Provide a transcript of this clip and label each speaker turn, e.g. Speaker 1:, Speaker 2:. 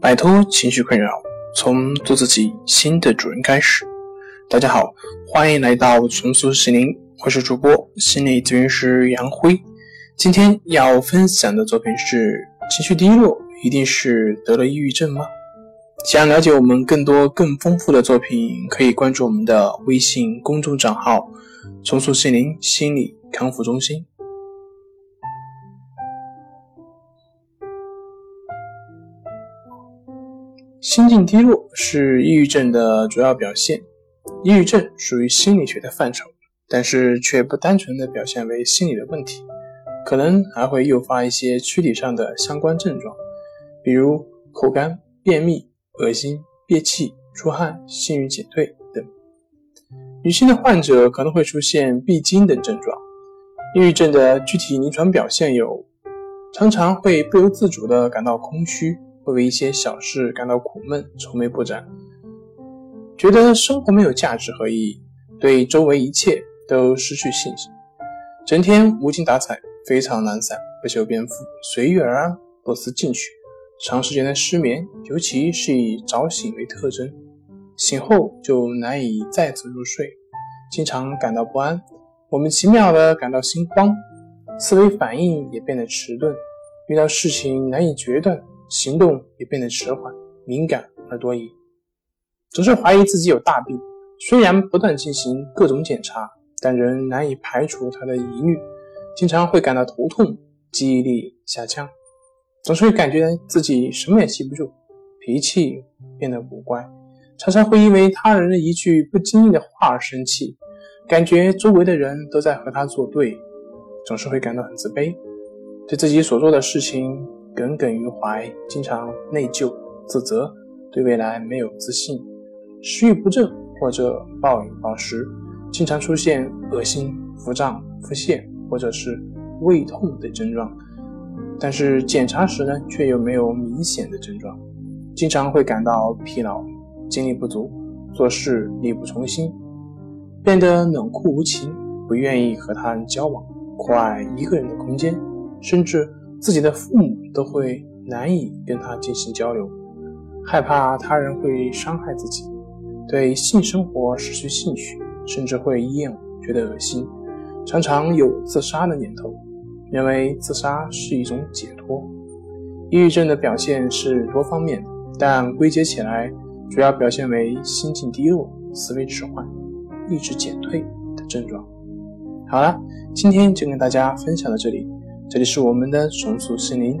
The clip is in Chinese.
Speaker 1: 摆脱情绪困扰，从做自己新的主人开始。大家好，欢迎来到重塑心灵，我是主播心理咨询师杨辉。今天要分享的作品是：情绪低落一定是得了抑郁症吗？想了解我们更多更丰富的作品，可以关注我们的微信公众账号“重塑心灵心理康复中心”。心境低落是抑郁症的主要表现。抑郁症属于心理学的范畴，但是却不单纯的表现为心理的问题，可能还会诱发一些躯体上的相关症状，比如口干、便秘、恶心、憋气、出汗、性欲减退等。女性的患者可能会出现闭经等症状。抑郁症的具体临床表现有：常常会不由自主地感到空虚。会为一些小事感到苦闷、愁眉不展，觉得生活没有价值和意义，对周围一切都失去信心，整天无精打采、非常懒散、不修边幅、随遇而安、不思进取，长时间的失眠，尤其是以早醒为特征，醒后就难以再次入睡，经常感到不安，莫名其妙的感到心慌，思维反应也变得迟钝，遇到事情难以决断。行动也变得迟缓、敏感而多疑，总是怀疑自己有大病。虽然不断进行各种检查，但仍难以排除他的疑虑。经常会感到头痛、记忆力下降，总是会感觉自己什么也记不住，脾气变得古怪，常常会因为他人的一句不经意的话而生气，感觉周围的人都在和他作对，总是会感到很自卑，对自己所做的事情。耿耿于怀，经常内疚、自责，对未来没有自信，食欲不振或者暴饮暴食，经常出现恶心、腹胀、腹泻或者是胃痛等症状。但是检查时呢，却又没有明显的症状。经常会感到疲劳、精力不足，做事力不从心，变得冷酷无情，不愿意和他人交往，酷爱一个人的空间，甚至。自己的父母都会难以跟他进行交流，害怕他人会伤害自己，对性生活失去兴趣，甚至会厌恶，觉得恶心，常常有自杀的念头，认为自杀是一种解脱。抑郁症的表现是多方面，但归结起来，主要表现为心境低落、思维迟缓、意志减退的症状。好了，今天就跟大家分享到这里。这里是我们的重塑心灵。